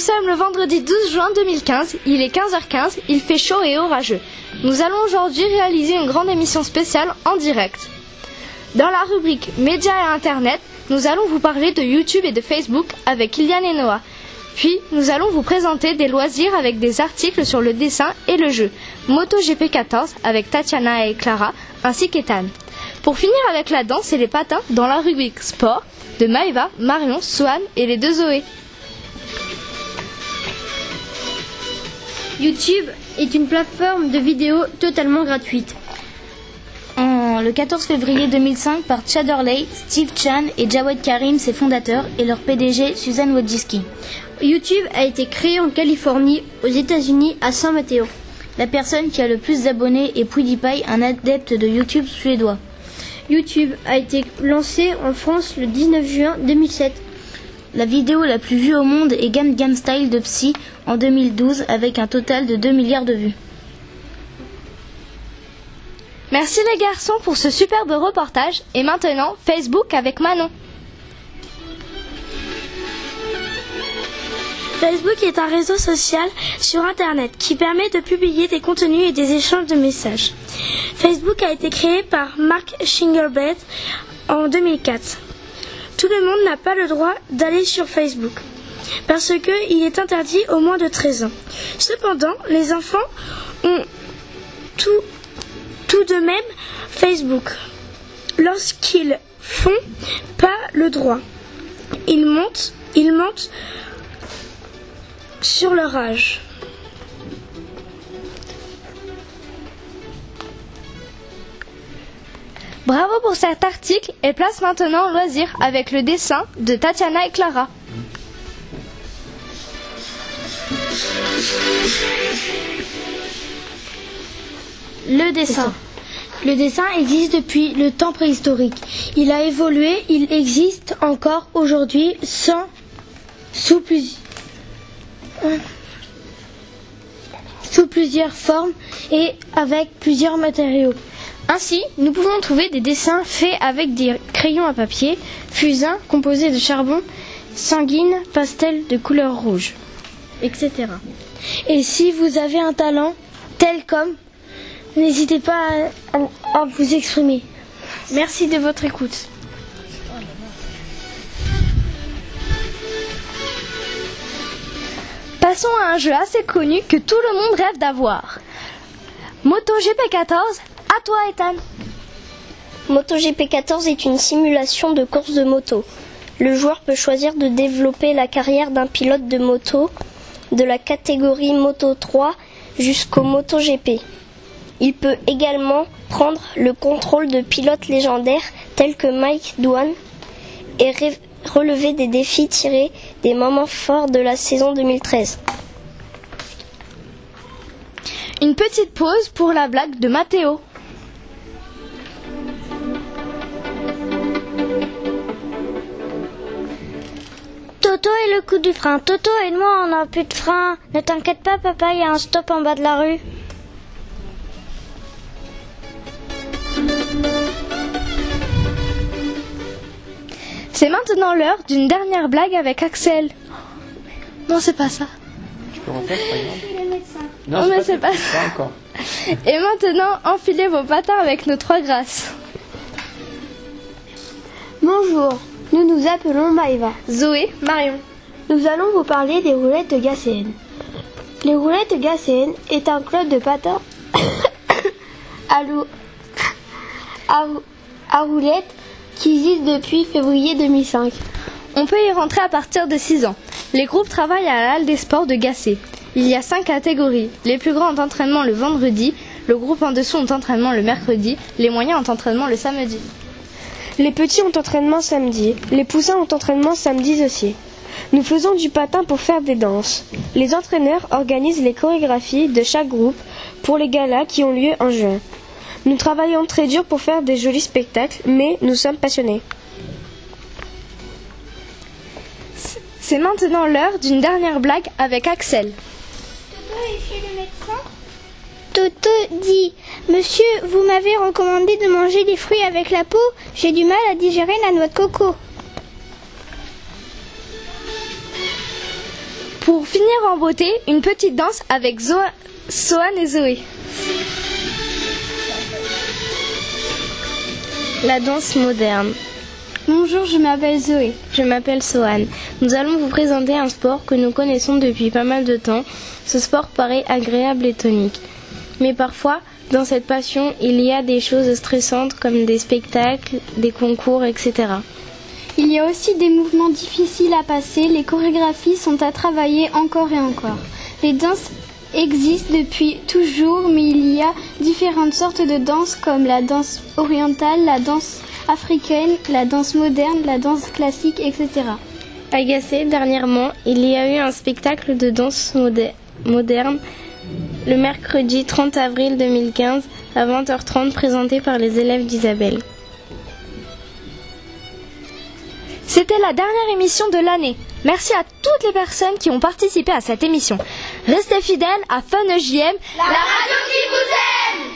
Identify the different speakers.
Speaker 1: sommes le vendredi 12 juin 2015, il est 15h15, il fait chaud et orageux. Nous allons aujourd'hui réaliser une grande émission spéciale en direct. Dans la rubrique Médias et Internet, nous allons vous parler de YouTube et de Facebook avec Iliane et Noah. Puis, nous allons vous présenter des loisirs avec des articles sur le dessin et le jeu. MotoGP 14 avec Tatiana et Clara, ainsi qu'Ethan. Pour finir avec la danse et les patins dans la rubrique Sport de Maëva, Marion, Swan et les deux Zoé.
Speaker 2: YouTube est une plateforme de vidéos totalement gratuite.
Speaker 3: En le 14 février 2005 par Chad Hurley, Steve Chan et Jawed Karim, ses fondateurs, et leur PDG Suzanne Wojcicki.
Speaker 2: YouTube a été créé en Californie, aux États-Unis, à San Mateo.
Speaker 3: La personne qui a le plus d'abonnés est PewDiePie, un adepte de YouTube suédois.
Speaker 2: YouTube a été lancé en France le 19 juin 2007.
Speaker 3: La vidéo la plus vue au monde est Gam Gam Style de Psy en 2012 avec un total de 2 milliards de vues.
Speaker 1: Merci les garçons pour ce superbe reportage et maintenant Facebook avec Manon.
Speaker 4: Facebook est un réseau social sur Internet qui permet de publier des contenus et des échanges de messages. Facebook a été créé par Mark Shingelbeth en 2004. Tout le monde n'a pas le droit d'aller sur Facebook parce qu'il est interdit au moins de 13 ans. Cependant, les enfants ont tout, de même Facebook. Lorsqu'ils font pas le droit, ils montent, ils montent sur leur âge.
Speaker 1: Bravo pour cet article et place maintenant au loisir avec le dessin de Tatiana et Clara.
Speaker 4: Le dessin. Le dessin existe depuis le temps préhistorique. Il a évolué, il existe encore aujourd'hui sans sous plusieurs sous plusieurs formes et avec plusieurs matériaux. Ainsi, nous pouvons trouver des dessins faits avec des crayons à papier, fusains composés de charbon, sanguine, pastel de couleur rouge, etc. Et si vous avez un talent tel comme, n'hésitez pas à, à- vous exprimer. Merci de votre écoute.
Speaker 1: Passons à un jeu assez connu que tout le monde rêve d'avoir. MotoGP 14, à toi Ethan.
Speaker 5: MotoGP 14 est une simulation de course de moto. Le joueur peut choisir de développer la carrière d'un pilote de moto de la catégorie Moto 3 jusqu'au MotoGP. Il peut également prendre le contrôle de pilotes légendaires tels que Mike Dwan et relever des défis tirés des moments forts de la saison 2013.
Speaker 1: Une petite pause pour la blague de Mathéo.
Speaker 4: Le coup du frein. Toto et moi, on n'a plus de frein. Ne t'inquiète pas, papa, il y a un stop en bas de la rue.
Speaker 1: C'est maintenant l'heure d'une dernière blague avec Axel. Non, c'est pas ça.
Speaker 6: Tu peux refaire, par exemple Non,
Speaker 1: mais c'est pas
Speaker 6: Pas encore.
Speaker 1: Et maintenant, enfilez vos patins avec nos trois grâces.
Speaker 2: Bonjour, nous nous appelons Maëva.
Speaker 1: Zoé, Marion.
Speaker 2: Nous allons vous parler des roulettes de Gacéenne. Les roulettes de Gacéenne est un club de patins à, lou- à rou- à roulettes qui existe depuis février 2005.
Speaker 1: On peut y rentrer à partir de 6 ans. Les groupes travaillent à la halle des sports de Gassé. Il y a 5 catégories. Les plus grands ont entraînement le vendredi, le groupe en dessous ont entraînement le mercredi, les moyens ont entraînement le samedi.
Speaker 2: Les petits ont entraînement samedi, les poussins ont entraînement samedi aussi. Nous faisons du patin pour faire des danses. Les entraîneurs organisent les chorégraphies de chaque groupe pour les galas qui ont lieu en juin. Nous travaillons très dur pour faire des jolis spectacles, mais nous sommes passionnés.
Speaker 1: C'est maintenant l'heure d'une dernière blague avec Axel.
Speaker 7: Toto dit Monsieur, vous m'avez recommandé de manger des fruits avec la peau. J'ai du mal à digérer la noix de coco.
Speaker 1: Pour finir en beauté, une petite danse avec Zo et Zoé.
Speaker 8: La danse moderne.
Speaker 9: Bonjour, je m'appelle Zoé.
Speaker 8: Je m'appelle Sohan. Nous allons vous présenter un sport que nous connaissons depuis pas mal de temps. Ce sport paraît agréable et tonique. Mais parfois, dans cette passion, il y a des choses stressantes comme des spectacles, des concours, etc.
Speaker 9: Il y a aussi des mouvements difficiles à passer, les chorégraphies sont à travailler encore et encore. Les danses existent depuis toujours, mais il y a différentes sortes de danses comme la danse orientale, la danse africaine, la danse moderne, la danse classique, etc.
Speaker 8: Agacé, dernièrement, il y a eu un spectacle de danse moderne le mercredi 30 avril 2015 à 20h30 présenté par les élèves d'Isabelle.
Speaker 1: C'était la dernière émission de l'année. Merci à toutes les personnes qui ont participé à cette émission. Restez fidèles à Fun EJM,
Speaker 10: La radio qui vous aime